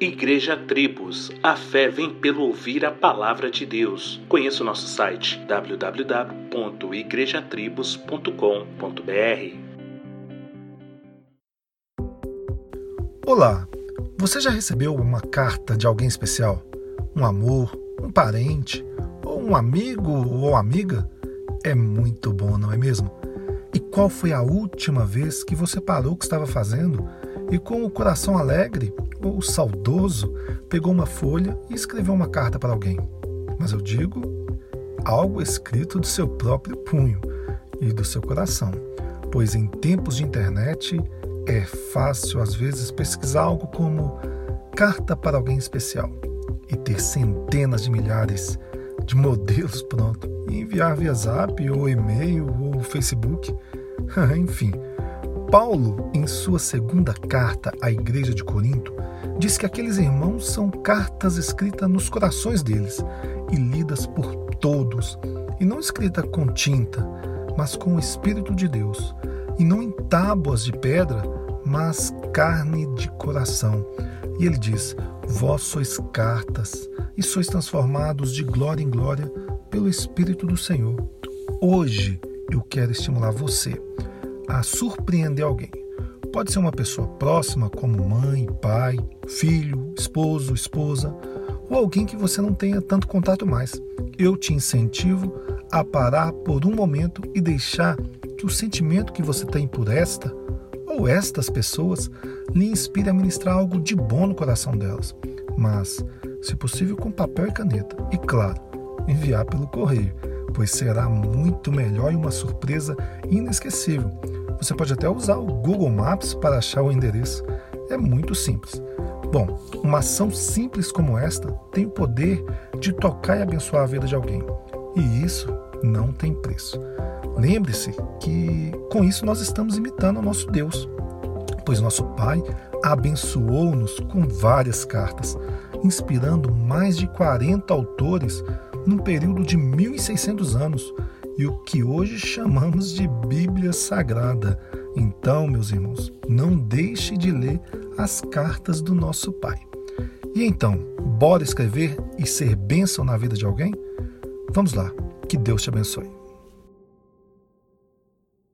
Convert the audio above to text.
Igreja Tribos, a fé vem pelo ouvir a palavra de Deus. Conheça o nosso site www.igrejatribos.com.br. Olá, você já recebeu uma carta de alguém especial? Um amor, um parente, ou um amigo ou amiga? É muito bom, não é mesmo? E qual foi a última vez que você parou o que estava fazendo e, com o coração alegre ou saudoso, pegou uma folha e escreveu uma carta para alguém? Mas eu digo algo escrito do seu próprio punho e do seu coração, pois em tempos de internet é fácil às vezes pesquisar algo como carta para alguém especial e ter centenas de milhares de modelos pronto e enviar via zap ou e-mail ou Facebook. Enfim, Paulo, em sua segunda carta à igreja de Corinto, diz que aqueles irmãos são cartas escritas nos corações deles e lidas por todos, e não escrita com tinta, mas com o Espírito de Deus, e não em tábuas de pedra, mas carne de coração. E ele diz: Vós sois cartas, e sois transformados de glória em glória pelo Espírito do Senhor. Hoje eu quero estimular você a surpreender alguém. Pode ser uma pessoa próxima, como mãe, pai, filho, esposo, esposa, ou alguém que você não tenha tanto contato mais. Eu te incentivo a parar por um momento e deixar que o sentimento que você tem por esta ou estas pessoas lhe inspire a ministrar algo de bom no coração delas. Mas se possível com papel e caneta. E claro, enviar pelo correio, pois será muito melhor e uma surpresa inesquecível. Você pode até usar o Google Maps para achar o endereço. É muito simples. Bom, uma ação simples como esta tem o poder de tocar e abençoar a vida de alguém. E isso não tem preço. Lembre-se que com isso nós estamos imitando o nosso Deus, pois nosso Pai abençoou-nos com várias cartas inspirando mais de 40 autores num período de 1600 anos e o que hoje chamamos de Bíblia Sagrada. Então, meus irmãos, não deixe de ler as cartas do nosso Pai. E então, bora escrever e ser bênção na vida de alguém? Vamos lá, que Deus te abençoe.